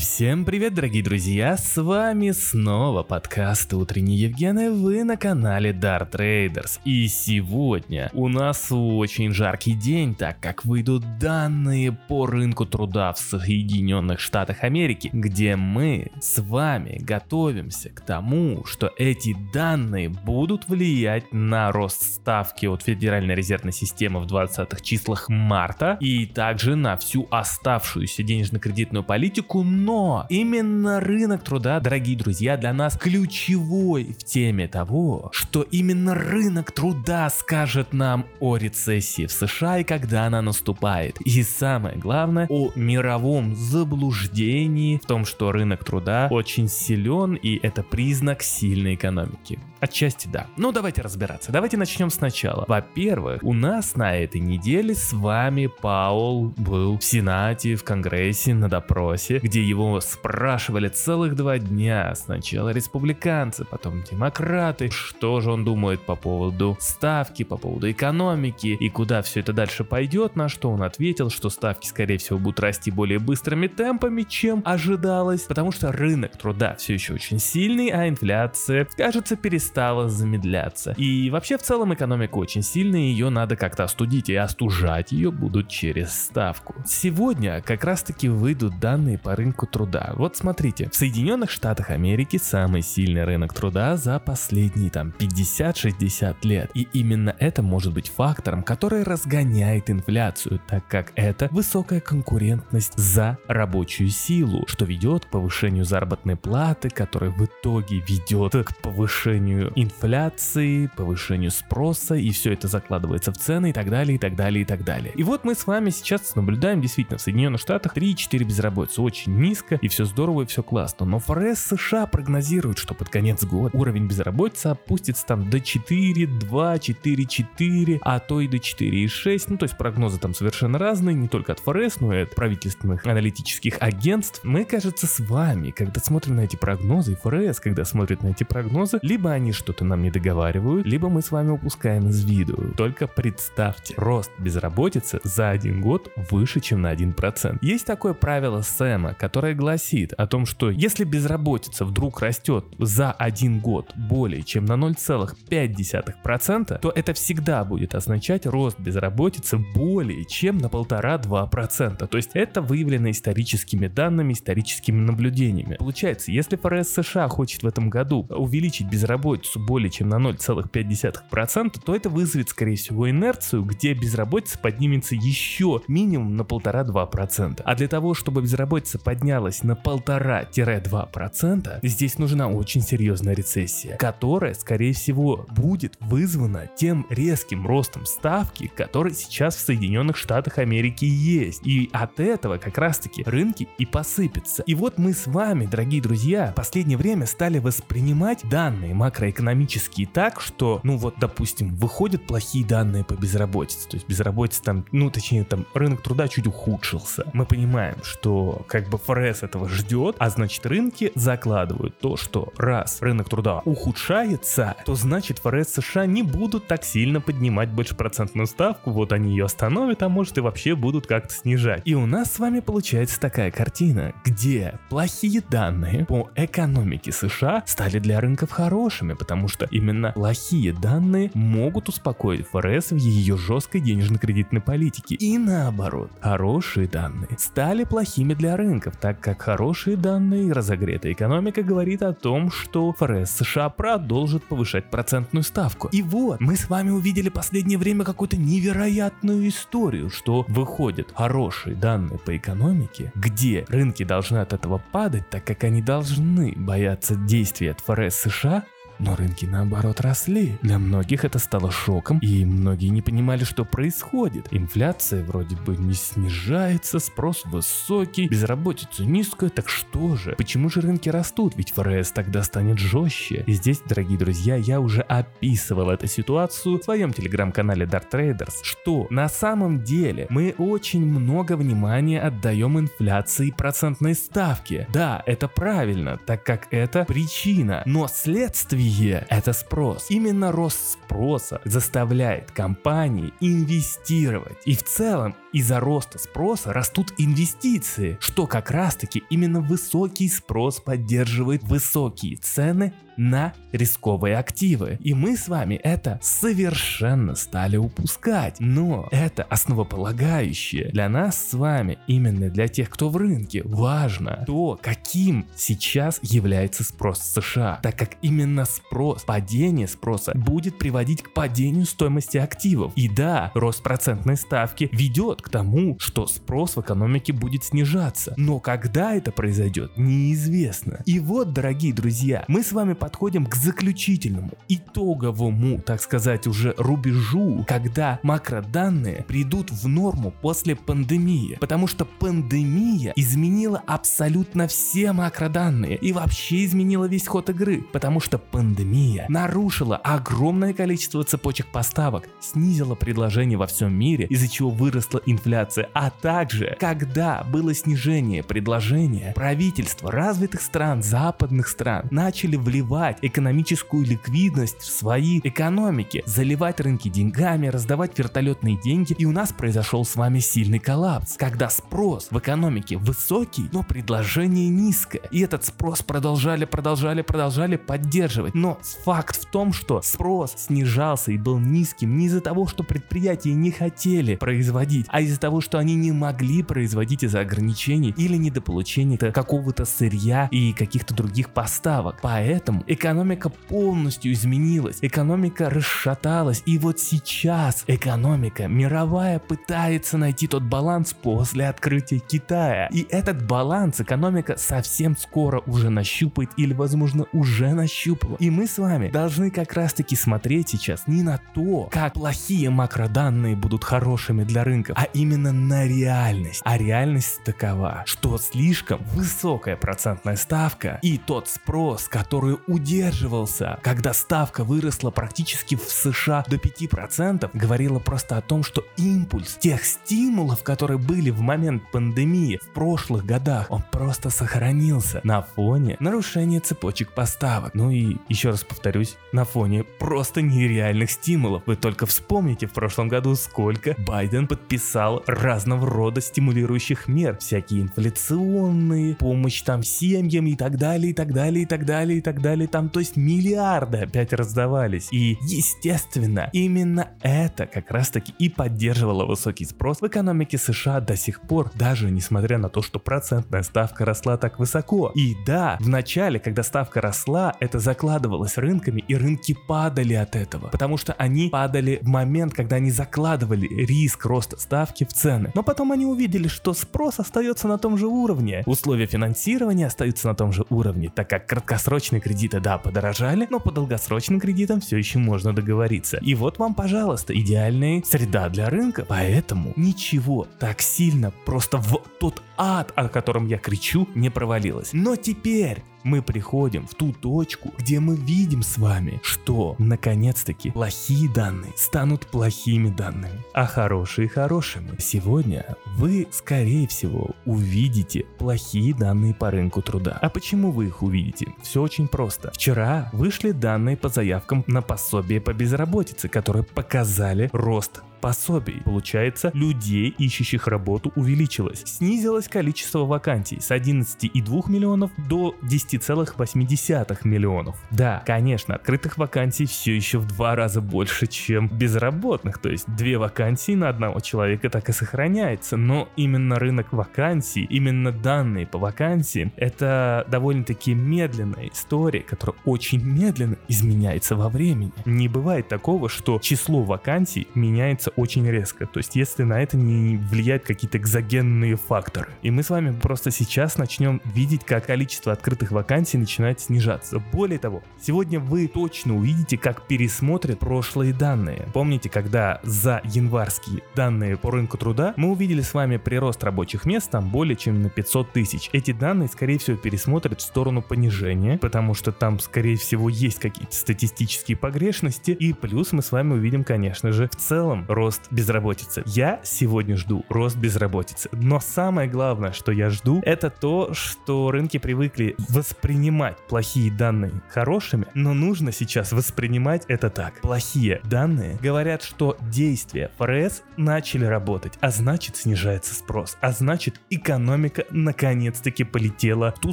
всем привет, дорогие друзья! С вами снова подкаст «Утренний Евген» и вы на канале Dart Traders. И сегодня у нас очень жаркий день, так как выйдут данные по рынку труда в Соединенных Штатах Америки, где мы с вами готовимся к тому, что эти данные будут влиять на рост ставки от Федеральной резервной системы в 20-х числах марта и также на всю оставшуюся денежно-кредитную политику но именно рынок труда, дорогие друзья, для нас ключевой в теме того, что именно рынок труда скажет нам о рецессии в США и когда она наступает. И самое главное, о мировом заблуждении в том, что рынок труда очень силен и это признак сильной экономики. Отчасти да. Ну давайте разбираться. Давайте начнем сначала. Во-первых, у нас на этой неделе с вами Паул был в Сенате, в Конгрессе на допросе, где его спрашивали целых два дня. Сначала республиканцы, потом демократы. Что же он думает по поводу ставки, по поводу экономики и куда все это дальше пойдет, на что он ответил, что ставки скорее всего будут расти более быстрыми темпами, чем ожидалось, потому что рынок труда все еще очень сильный, а инфляция, кажется, перестала замедляться. И вообще в целом экономика очень сильная, ее надо как-то остудить, и остужать ее будут через ставку. Сегодня как раз таки выйдут данные по рынку труда. Вот смотрите, в Соединенных Штатах Америки самый сильный рынок труда за последние там 50-60 лет. И именно это может быть фактором, который разгоняет инфляцию, так как это высокая конкурентность за рабочую силу, что ведет к повышению заработной платы, которая в итоге ведет к повышению инфляции, повышению спроса, и все это закладывается в цены и так далее, и так далее, и так далее. И вот мы с вами сейчас наблюдаем действительно в Соединенных Штатах 3-4 безработицы, очень очень низко и все здорово и все классно. Но ФРС США прогнозирует, что под конец года уровень безработицы опустится там до 4, 2, 4, 4, а то и до 4 и 6. Ну то есть прогнозы там совершенно разные, не только от ФРС, но и от правительственных аналитических агентств. Мы, кажется, с вами, когда смотрим на эти прогнозы, и ФРС, когда смотрит на эти прогнозы, либо они что-то нам не договаривают, либо мы с вами упускаем из виду. Только представьте, рост безработицы за один год выше, чем на 1%. Есть такое правило Сэма, которая гласит о том, что если безработица вдруг растет за один год более чем на 0,5%, то это всегда будет означать рост безработицы более чем на 1,5-2%. То есть это выявлено историческими данными, историческими наблюдениями. Получается, если ФРС США хочет в этом году увеличить безработицу более чем на 0,5%, то это вызовет, скорее всего, инерцию, где безработица поднимется еще минимум на 1,5-2%. А для того, чтобы безработица поднялась на 1,5-2%, здесь нужна очень серьезная рецессия, которая, скорее всего, будет вызвана тем резким ростом ставки, который сейчас в Соединенных Штатах Америки есть. И от этого как раз-таки рынки и посыпятся. И вот мы с вами, дорогие друзья, в последнее время стали воспринимать данные макроэкономические так, что, ну вот, допустим, выходят плохие данные по безработице, то есть безработица там, ну точнее там рынок труда чуть ухудшился. Мы понимаем, что как бы ФРС этого ждет, а значит рынки закладывают то, что раз рынок труда ухудшается, то значит ФРС США не будут так сильно поднимать больше процентную ставку, вот они ее остановят, а может и вообще будут как-то снижать. И у нас с вами получается такая картина, где плохие данные по экономике США стали для рынков хорошими, потому что именно плохие данные могут успокоить ФРС в ее жесткой денежно-кредитной политике. И наоборот, хорошие данные стали плохими для рынков, так как хорошие данные и разогретая экономика говорит о том, что ФРС США продолжит повышать процентную ставку. И вот, мы с вами увидели последнее время какую-то невероятную историю, что выходят хорошие данные по экономике, где рынки должны от этого падать, так как они должны бояться действий от ФРС США, но рынки наоборот росли. Для многих это стало шоком, и многие не понимали, что происходит. Инфляция вроде бы не снижается, спрос высокий, безработица низкая, так что же? Почему же рынки растут? Ведь ФРС тогда станет жестче. И здесь, дорогие друзья, я уже описывал эту ситуацию в своем телеграм-канале Dark Traders, что на самом деле мы очень много внимания отдаем инфляции и процентной ставке. Да, это правильно, так как это причина, но следствие Другие – это спрос. Именно рост спроса заставляет компании инвестировать. И в целом из-за роста спроса растут инвестиции, что как раз таки именно высокий спрос поддерживает высокие цены на рисковые активы. И мы с вами это совершенно стали упускать. Но это основополагающее для нас с вами, именно для тех, кто в рынке, важно то, каким сейчас является спрос в США. Так как именно спрос, падение спроса будет приводить к падению стоимости активов. И да, рост процентной ставки ведет к тому, что спрос в экономике будет снижаться. Но когда это произойдет, неизвестно. И вот, дорогие друзья, мы с вами подходим к заключительному, итоговому, так сказать, уже рубежу, когда макроданные придут в норму после пандемии. Потому что пандемия изменила абсолютно все макроданные и вообще изменила весь ход игры. Потому что пандемия нарушила огромное количество цепочек поставок, снизила предложение во всем мире, из-за чего выросла инфляция, а также, когда было снижение предложения, правительства развитых стран, западных стран начали вливать экономическую ликвидность в свои экономики, заливать рынки деньгами, раздавать вертолетные деньги, и у нас произошел с вами сильный коллапс, когда спрос в экономике высокий, но предложение низкое. И этот спрос продолжали, продолжали, продолжали поддерживать. Но факт в том, что спрос снижался и был низким не из-за того, что предприятия не хотели производить, а из-за того, что они не могли производить из-за ограничений или недополучения какого-то сырья и каких-то других поставок. Поэтому экономика полностью изменилась, экономика расшаталась, и вот сейчас экономика мировая пытается найти тот баланс после открытия Китая. И этот баланс экономика совсем скоро уже нащупает или возможно уже нащупала. И мы с вами должны как раз таки смотреть сейчас не на то, как плохие макроданные будут хорошими для рынка, а именно на реальность. А реальность такова, что слишком высокая процентная ставка и тот спрос, который удерживался. Когда ставка выросла практически в США до 5%, говорила просто о том, что импульс тех стимулов, которые были в момент пандемии в прошлых годах, он просто сохранился на фоне нарушения цепочек поставок. Ну и еще раз повторюсь, на фоне просто нереальных стимулов. Вы только вспомните в прошлом году, сколько Байден подписал разного рода стимулирующих мер, всякие инфляционные, помощь там семьям и так далее, и так далее, и так далее, и так далее, там, то есть миллиарды опять раздавались. И, естественно, именно это как раз таки и поддерживало высокий спрос в экономике США до сих пор, даже несмотря на то, что процентная ставка росла так высоко. И да, в начале, когда ставка росла, это закладывалось рынками, и рынки падали от этого, потому что они падали в момент, когда они закладывали риск роста ставки в цены. Но потом они увидели, что спрос остается на том же уровне, условия финансирования остаются на том же уровне, так как краткосрочные кредиты да, подорожали, но по долгосрочным кредитам все еще можно договориться. И вот вам, пожалуйста, идеальная среда для рынка. Поэтому ничего так сильно просто в тот ад, о котором я кричу, не провалилось. Но теперь мы приходим в ту точку, где мы видим с вами, что наконец-таки плохие данные станут плохими данными, а хорошие хорошими. Сегодня вы, скорее всего, увидите плохие данные по рынку труда. А почему вы их увидите? Все очень просто. Вчера вышли данные по заявкам на пособие по безработице, которые показали рост пособий. Получается, людей, ищущих работу, увеличилось. Снизилось количество вакансий с 11,2 миллионов до 10,8 миллионов. Да, конечно, открытых вакансий все еще в два раза больше, чем безработных, то есть две вакансии на одного человека так и сохраняется, но именно рынок вакансий, именно данные по вакансиям, это довольно-таки медленная история, которая очень медленно изменяется во времени. Не бывает такого, что число вакансий меняется меняется очень резко. То есть если на это не влияют какие-то экзогенные факторы. И мы с вами просто сейчас начнем видеть, как количество открытых вакансий начинает снижаться. Более того, сегодня вы точно увидите, как пересмотрят прошлые данные. Помните, когда за январские данные по рынку труда мы увидели с вами прирост рабочих мест там более чем на 500 тысяч. Эти данные, скорее всего, пересмотрят в сторону понижения, потому что там, скорее всего, есть какие-то статистические погрешности. И плюс мы с вами увидим, конечно же, в целом рост безработицы. Я сегодня жду рост безработицы. Но самое главное, что я жду, это то, что рынки привыкли воспринимать плохие данные хорошими, но нужно сейчас воспринимать это так. Плохие данные говорят, что действия ФРС начали работать, а значит снижается спрос, а значит экономика наконец-таки полетела в ту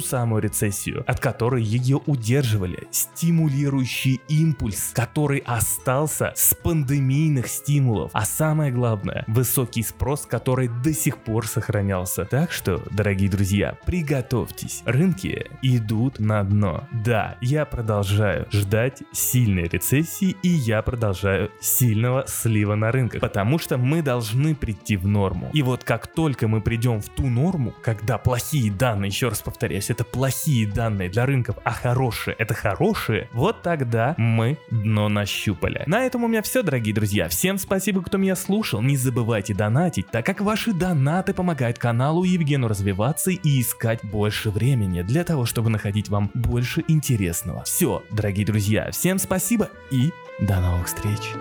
самую рецессию, от которой ее удерживали стимулирующий импульс, который остался с пандемийных стимулов, а самое главное, высокий спрос, который до сих пор сохранялся. Так что, дорогие друзья, приготовьтесь, рынки идут на дно. Да, я продолжаю ждать сильной рецессии и я продолжаю сильного слива на рынках, потому что мы должны прийти в норму. И вот как только мы придем в ту норму, когда плохие данные, еще раз повторяюсь, это плохие данные для рынков, а хорошие это хорошие, вот тогда мы дно нащупали. На этом у меня все, дорогие друзья. Всем спасибо, кто меня слушал. Не забывайте донатить, так как ваши донаты помогают каналу Евгену развиваться и искать больше времени для того, чтобы находить вам больше интересного. Все, дорогие друзья, всем спасибо и до новых встреч.